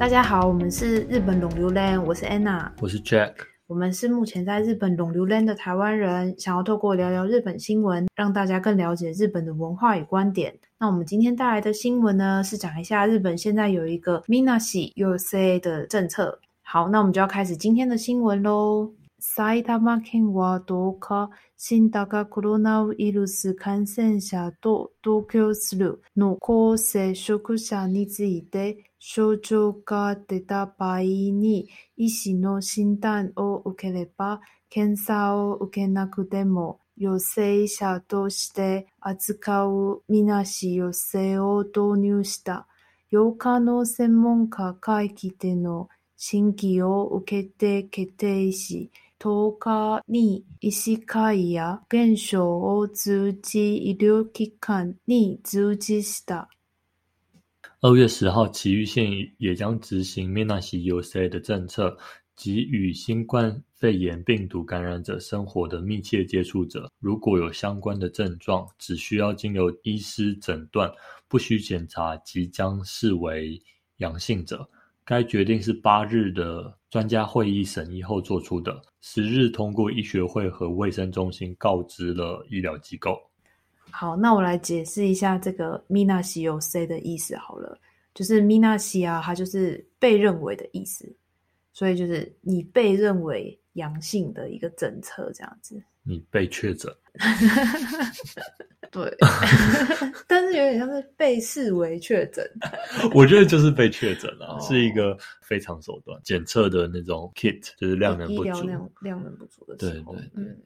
大家好，我们是日本龙流 land，我是 Anna，我是 Jack。我们是目前在日本龙流 land 的台湾人，想要透过聊聊日本新闻，让大家更了解日本的文化与观点。那我们今天带来的新闻呢，是讲一下日本现在有一个 Minashi Yosei 的政策。好，那我们就要开始今天的新闻喽。埼玉県はどうか新型コロナウイルス感染者と同居する濃厚接触者について症状が出た場合に医師の診断を受ければ検査を受けなくても陽性者として扱うみなし陽性を導入した。8日の専門家会議での審議を受けて決定し10日に医師会や現象を通じ医療機関に通知した。二月十号，崎玉县也将执行 Minashi USA 的政策，即与新冠肺炎病毒感染者生活的密切接触者，如果有相关的症状，只需要经由医师诊断，不需检查，即将视为阳性者。 该决定是八日的专家会议审议后做出的，十日通过医学会和卫生中心告知了医疗机构。好，那我来解释一下这个 “minasio c” 的意思好了，就是 “minasi” 啊，它就是被认为的意思，所以就是你被认为阳性的一个政策这样子。你被确诊。对，但是有点像是被视为确诊。我觉得就是被确诊了，是一个非常手段检测的那种 kit，就是量能不足，量量能不足的时候。对对对。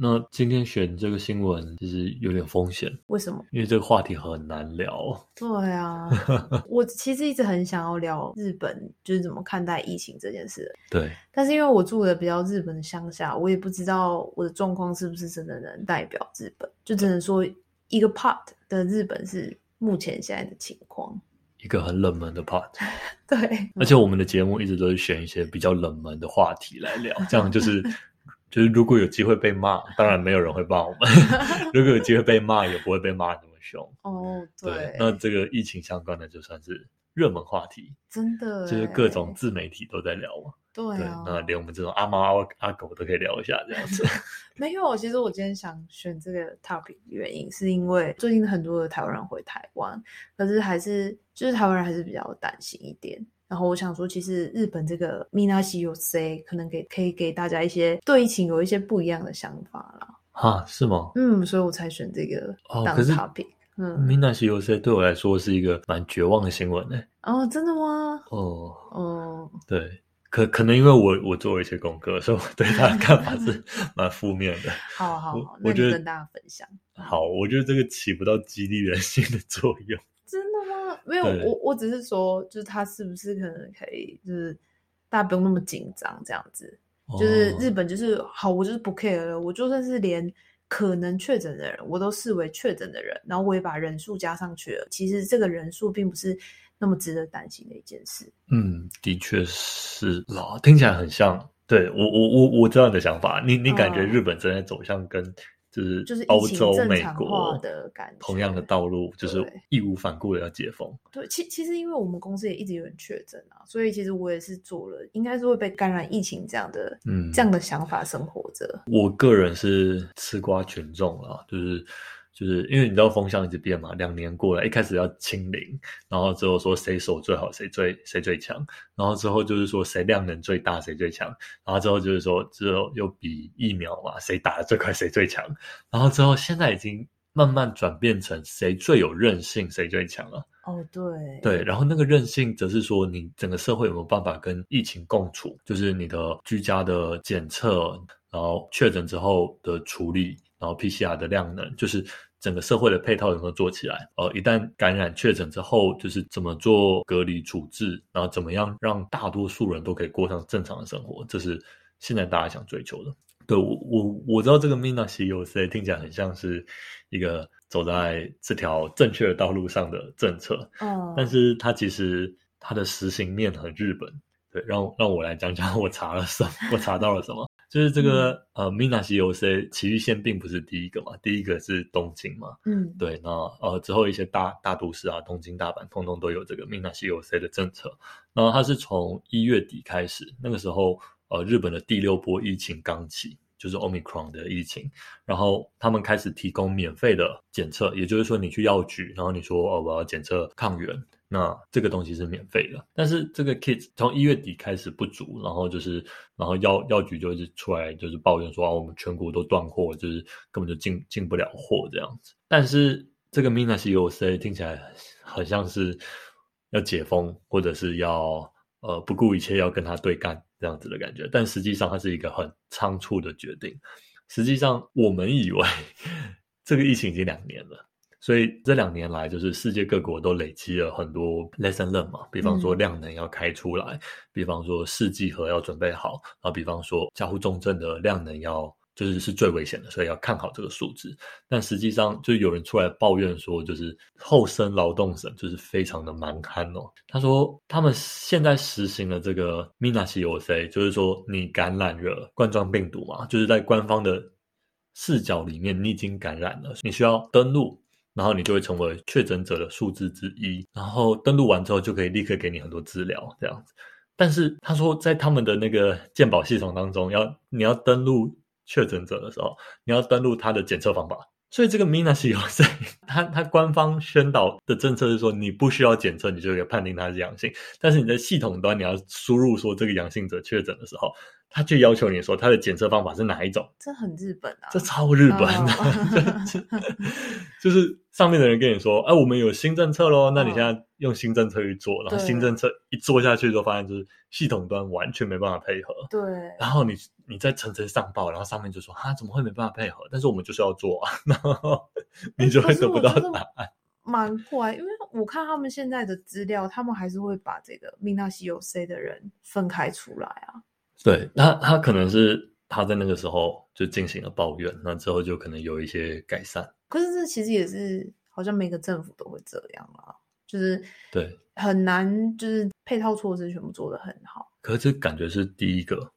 那今天选这个新闻其实有点风险，为什么？因为这个话题很难聊。对啊，我其实一直很想要聊日本，就是怎么看待疫情这件事。对，但是因为我住的比较日本的乡下，我也不知道我的状况是不是真的能代表日本，就只能说一个 part 的日本是目前现在的情况，一个很冷门的 part。对，而且我们的节目一直都是选一些比较冷门的话题来聊，这样就是。就是如果有机会被骂，当然没有人会骂我们；如果有机会被骂，也不会被骂那么凶。哦，对。那这个疫情相关的就算是热门话题，真的，就是各种自媒体都在聊嘛。对啊，那连我们这种阿猫阿狗都可以聊一下这样子。没有，其实我今天想选这个 topic 原因是因为最近很多的台湾人回台湾，可是还是就是台湾人还是比较担心一点。然后我想说，其实日本这个 Minashi Yosei 可能给可以给大家一些对疫情有一些不一样的想法啦。哈，是吗？嗯，所以我才选这个当 topic。嗯，Minashi Yosei 对我来说是一个蛮绝望的新闻呢。哦，真的吗？哦哦，对，可可能因为我我做了一些功课，所以我对他的看法是 蛮负面的。好好好，我觉得跟大家分享。好，我觉得这个起不到激励人心的作用。没有，我我只是说，就是他是不是可能可以，就是大家不用那么紧张，这样子。就是日本就是好，我就是不 care 了，我就算是连可能确诊的人，我都视为确诊的人，然后我也把人数加上去了。其实这个人数并不是那么值得担心的一件事。嗯，的确是啦，听起来很像。对我我我我知道你的想法，你你感觉日本正在走向跟。就是就是欧洲、美国的感觉，同样的道路，就是义无反顾的要解封。对，其其实因为我们公司也一直有人确诊啊，所以其实我也是做了，应该是会被感染疫情这样的，嗯，这样的想法生活着。我个人是吃瓜群众啊，就是。就是因为你知道风向一直变嘛，两年过来，一开始要清零，然后之后说谁手最好，谁最谁最强，然后之后就是说谁量能最大，谁最强，然后之后就是说之后又比疫苗嘛，谁打的最快谁最强，然后之后现在已经慢慢转变成谁最有韧性，谁最强了。哦，对，对，然后那个韧性则是说你整个社会有没有办法跟疫情共处，就是你的居家的检测，然后确诊之后的处理。然后 PCR 的量能，就是整个社会的配套有没有做起来？呃，一旦感染确诊之后，就是怎么做隔离处置，然后怎么样让大多数人都可以过上正常的生活，这是现在大家想追求的。对我，我我知道这个 Minashi U C 听起来很像是一个走在这条正确的道路上的政策，嗯，但是它其实它的实行面很日本。对，让让我来讲讲我查了什么，我查到了什么。就是这个呃，Mina 西 O C 奇玉县并不是第一个嘛，第一个是东京嘛，嗯，对，那呃之后一些大大都市啊，东京、大阪，通通都有这个 Mina 西 O C 的政策。然后它是从一月底开始，那个时候呃日本的第六波疫情刚起，就是 Omicron 的疫情，然后他们开始提供免费的检测，也就是说你去药局，然后你说哦我要检测抗原。那这个东西是免费的，但是这个 kit 从一月底开始不足，然后就是，然后药药局就是出来就是抱怨说啊，我们全国都断货，就是根本就进进不了货这样子。但是这个 Mina C O C 听起来很像是要解封，或者是要呃不顾一切要跟他对干这样子的感觉，但实际上它是一个很仓促的决定。实际上我们以为 这个疫情已经两年了。所以这两年来，就是世界各国都累积了很多 lesson learn 嘛，比方说量能要开出来，比方说试剂盒要准备好，然后比方说加护重症的量能要就是是最危险的，所以要看好这个数字。但实际上，就有人出来抱怨说，就是后生劳动省就是非常的蛮憨哦。他说他们现在实行了这个 Mina C O C，就是说你感染了冠状病毒嘛，就是在官方的视角里面，你已经感染了，你需要登录。然后你就会成为确诊者的数字之一，然后登录完之后就可以立刻给你很多资料这样子。但是他说，在他们的那个鉴保系统当中，要你要登录确诊者的时候，你要登录他的检测方法。所以这个 Mina 是有在，他他官方宣导的政策是说，你不需要检测，你就可以判定他是阳性。但是你在系统端你要输入说这个阳性者确诊的时候。他就要求你说他的检测方法是哪一种？这很日本啊！这超日本的，就是上面的人跟你说：“哎，我们有新政策喽，那你现在用新政策去做。”然后新政策一做下去，之后发现就是系统端完全没办法配合。对。然后你你再层层上报，然后上面就说：“啊，怎么会没办法配合？”但是我们就是要做啊，然后你就会得不到答案。蛮怪，因为我看他们现在的资料，他们还是会把这个 Mina 西有 C 的人分开出来啊。对他，他可能是他在那个时候就进行了抱怨，那之后就可能有一些改善。可是这其实也是好像每个政府都会这样啊，就是对很难，就是配套措施全部做得很好。可是这感觉是第一个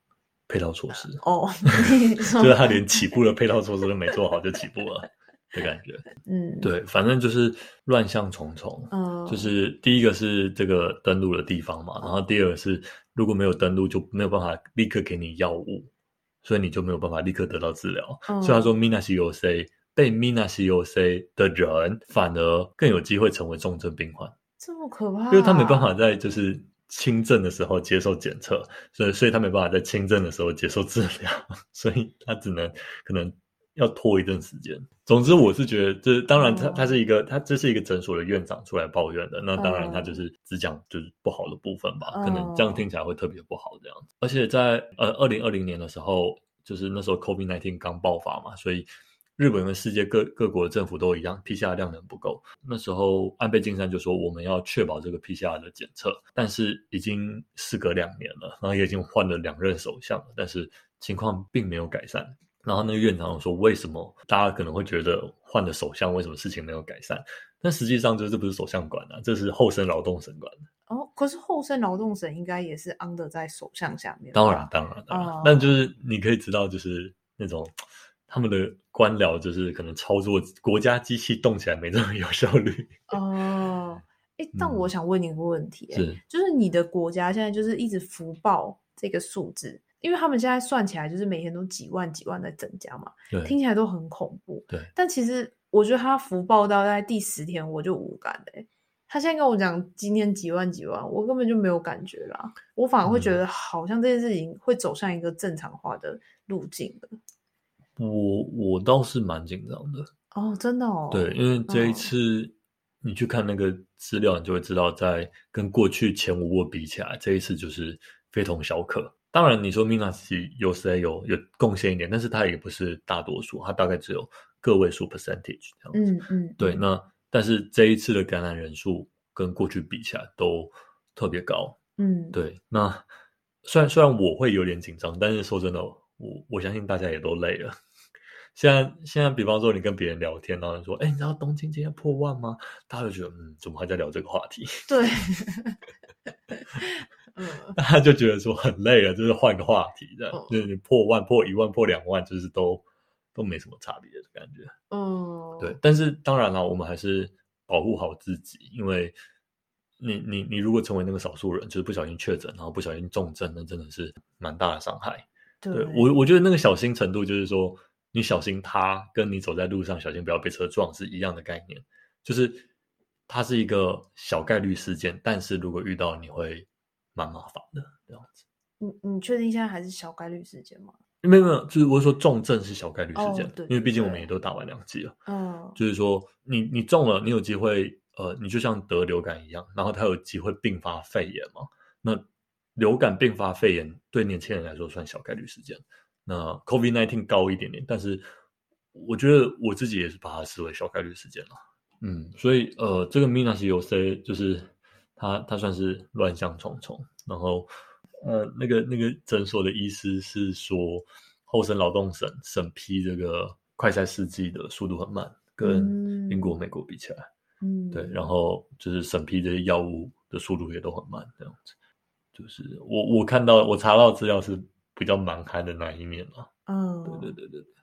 配套措施哦，就是他连起步的配套措施都没做好就起步了。的感觉，嗯，对，反正就是乱象重重，嗯，就是第一个是这个登录的地方嘛，然后第二个是如果没有登录就没有办法立刻给你药物，所以你就没有办法立刻得到治疗。所以他说 Mina C O C 被 Mina C O C 的人反而更有机会成为重症病患，这么可怕，因为他没办法在就是轻症的时候接受检测，所以所以他没办法在轻症的时候接受治疗，所以他只能可能。要拖一段时间。总之，我是觉得，这当然，他他是一个，他这是一个诊所的院长出来抱怨的。那当然，他就是只讲就是不好的部分吧，可能这样听起来会特别不好这样子。而且在呃二零二零年的时候，就是那时候 COVID nineteen 刚爆发嘛，所以日本跟世界各各国的政府都一样，PCR 量能不够。那时候安倍晋三就说，我们要确保这个 PCR 的检测，但是已经事隔两年了，然后也已经换了两任首相了，但是情况并没有改善。然后那个院长说：“为什么大家可能会觉得换了首相，为什么事情没有改善？但实际上，就这不是首相管啊，这是后生劳动省管的。哦，可是后生劳动省应该也是 under 在首相下面。当然，当然，当然。但就是你可以知道，就是那种他们的官僚，就是可能操作国家机器动起来没这么有效率。哦，哎，但我想问你一个问题，是就是你的国家现在就是一直福报这个数字。”因为他们现在算起来就是每天都几万几万在增加嘛，听起来都很恐怖。对，但其实我觉得他福报到在第十天我就无感嘞。他现在跟我讲今天几万几万，我根本就没有感觉啦。我反而会觉得好像这件事情会走向一个正常化的路径了。我我倒是蛮紧张的哦，真的哦。对，因为这一次你去看那个资料，你就会知道，在跟过去前五波比起来，这一次就是非同小可。当然，你说 Mina C 有谁有有贡献一点，但是它也不是大多数，它大概只有个位数 percentage 这样子。嗯嗯，对。那但是这一次的感染人数跟过去比起来都特别高。嗯，对。那虽然虽然我会有点紧张，但是说真的，我我相信大家也都累了。现 在现在，比方说你跟别人聊天，然后说：“哎，你知道东京今天破万吗？”大家就觉得：“嗯，怎么还在聊这个话题？”对。嗯。大家就觉得说很累了，就是换个话题，这样、嗯。就是你破万、破一万、破两万，就是都都没什么差别的感觉。嗯，对，但是当然了，我们还是保护好自己，因为你你你如果成为那个少数人，就是不小心确诊，然后不小心重症，那真的是蛮大的伤害。对对。我我觉得那个小心程度，就是说你小心他，跟你走在路上小心不要被车撞是一样的概念，就是它是一个小概率事件，但是如果遇到你会蛮麻烦的这样子。你你确定现在还是小概率事件吗？没有没有，就是我是说重症是小概率事件，哦对因为毕竟我们也都打完两剂了。嗯就是说你你中了，你有机会，呃，你就像得流感一样，然后它有机会并发肺炎嘛？那流感并发肺炎对年轻人来说算小概率事件，那 COVID nineteen 高一点点，但是我觉得我自己也是把它视为小概率事件了。嗯，所以呃，这个 Minas y o C 就是他他算是乱象重重，然后呃，那个那个诊所的医师是说，后生劳动省审批这个快筛试剂的速度很慢，跟嗯。英国、美国比起来，嗯，对，然后就是审批这些药物的速度也都很慢，这样子。就是我我看到我查到资料是比较蛮开的那一面嘛，嗯，对对对对对。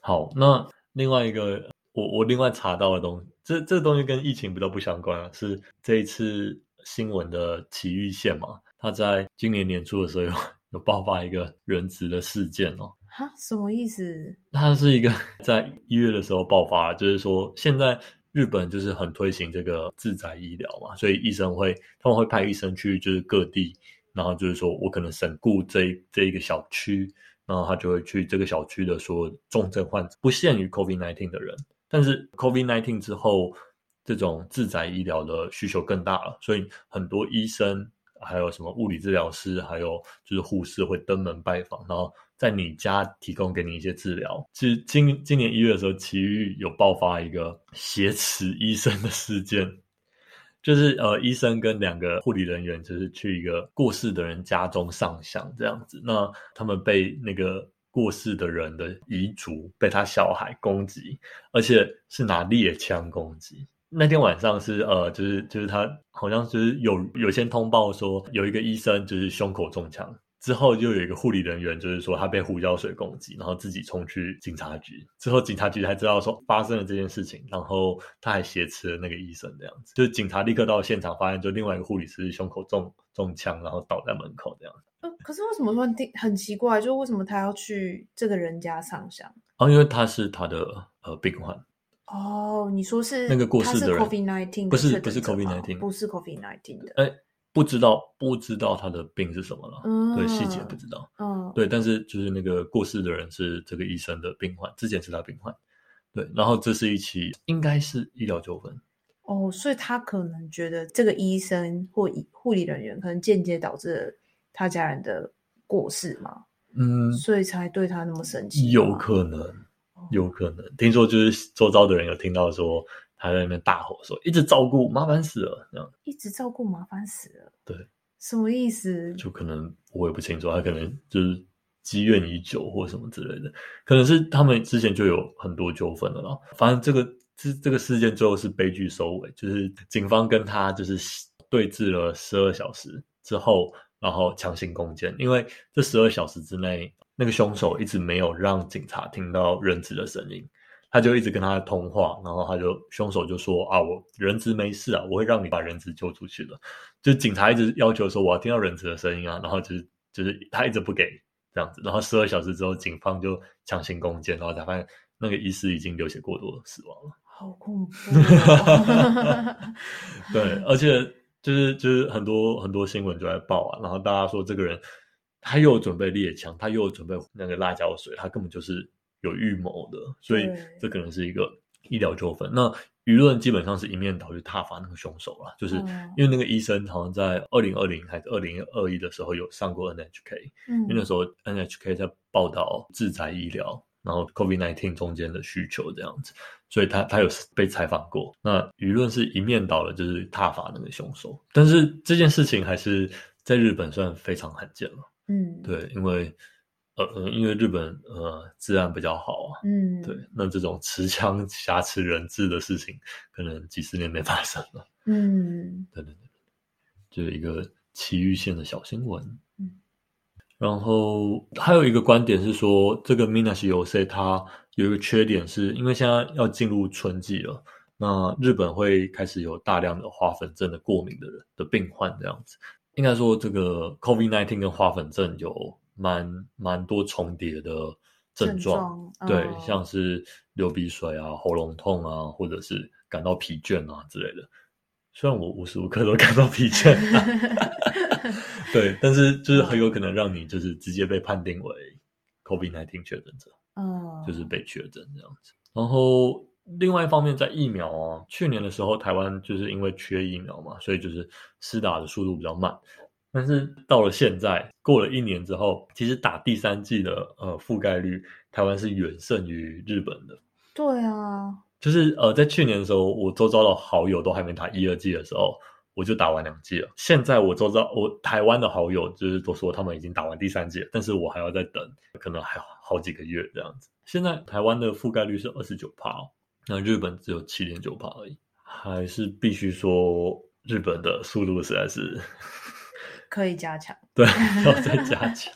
好，那另外一个我我另外查到的东西，这这东西跟疫情比较不相关啊，是这一次新闻的奇玉县嘛，他在今年年初的时候有 有爆发一个人质的事件哦。哈，什么意思？它是一个 在一月的时候爆发，就是说现在日本就是很推行这个自宅医疗嘛，所以医生会他们会派医生去就是各地，然后就是说我可能省顾这这一个小区，然后他就会去这个小区的所有重症患者，不限于 COVID nineteen 的人，但是 COVID nineteen 之后，这种自宅医疗的需求更大了，所以很多医生还有什么物理治疗师，还有就是护士会登门拜访，然后在你家提供给你一些治疗。其实今今年一月的时候，奇遇有爆发一个挟持医生的事件，就是呃，医生跟两个护理人员就是去一个过世的人家中上香这样子，那他们被那个过世的人的遗嘱被他小孩攻击，而且是拿猎枪攻击。那天晚上是呃，就是就是他好像就是有有先通报说有一个医生就是胸口中枪，之后就有一个护理人员就是说他被胡椒水攻击，然后自己冲去警察局，之后警察局才知道说发生了这件事情，然后他还挟持了那个医生这样子，就是警察立刻到现场发现，就另外一个护理师胸口中中枪，然后倒在门口这样。子，可是为什么说很很奇怪？就是为什么他要去这个人家上香？哦，因为他是他的呃病患，哦，你说是那个过世的人 COVID nineteen 不是不是 COVID-19 不是 COVID nineteen 的，哎，不知道不知道他的病是什么了，嗯对细节不知道。嗯，对，但是就是那个过世的人是这个医生的病患，之前是他病患。对，然后这是一起应该是医疗纠纷。哦，所以他可能觉得这个医生或医护理人员可能间接导致了他家人的过世嘛，嗯，所以才对他那么生气。有可能，有可能。听说就是周遭的人有听到说他在那边大吼说：“一直照顾，麻烦死了。”这样一直照顾麻烦死了。对，什么意思？就可能我也不清楚，他可能就是积怨已久或什么之类的，可能是他们之前就有很多纠纷了啦。反正这个这这个事件最后是悲剧收尾，就是警方跟他就是对峙了十二小时之后，然后强行攻坚，因为这十二小时之内，那个凶手一直没有让警察听到人质的声音。他就一直跟他通话，然后他就凶手就说啊，我人质没事啊，我会让你把人质救出去的。就警察一直要求说我要听到人质的声音啊，然后就是就是他一直不给这样子，然后十二小时之后，警方就强行攻坚，然后才发现那个医师已经流血过多死亡了。好恐怖、哦！对，而且就是就是很多很多新闻就在报啊，然后大家说这个人他又准备猎枪，他又准备那个辣椒水，他根本就是有预谋的，所以这可能是一个医疗纠纷。那舆论基本上是一面倒去挞伐那个凶手了，就是嗯。因为那个医生好像在二零二零还是二零二一的时候有上过 NHK，嗯因为那时候 NHK 在报道自宅医疗，然后 COVID nineteen 中间的需求这样子，所以他他有被采访过。那舆论是一面倒的，就是挞伐那个凶手。但是这件事情还是在日本算非常罕见了，嗯，对，因为呃呃，因为日本呃治安比较好啊，嗯，对，那这种持枪挟持人质的事情，可能几十年没发生了。嗯，对对对，就是一个奇遇性的小新闻。然后还有一个观点是说，这个 Minashi 有 C 它有一个缺点，是因为现在要进入春季了，那日本会开始有大量的花粉症的过敏的人的病患这样子。应该说，这个 COVID-19 跟花粉症有蛮蛮多重叠的症状，对，像是流鼻水啊、喉咙痛啊，或者是感到疲倦啊之类的。虽然我无时无刻都感到疲倦。对，但是就是很有可能让你就是直接被判定为 COVID-19 确诊者，嗯，就是被确诊这样子。然后另外一方面，在疫苗啊，去年的时候台湾就是因为缺疫苗嘛，所以就是施打的速度比较慢。但是到了现在，过了一年之后，其实打第三季的呃覆盖率，台湾是远胜于日本的。对啊，就是呃在去年的时候，我周遭的好友都还没打一二季的时候。我就打完两季了。现在我周遭我台湾的好友就是都说他们已经打完第三季了，但是我还要再等，可能还好几个月这样子。现在台湾的覆盖率是二十九帕，那日本只有七点九帕而已，还是必须说日本的速度实在是 可以加强，对，要再加强。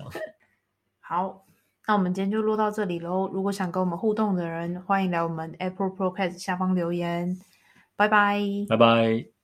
好，那我们今天就录到这里喽。如果想跟我们互动的人，欢迎来我们 Apple Podcast 下方留言。拜拜，拜拜。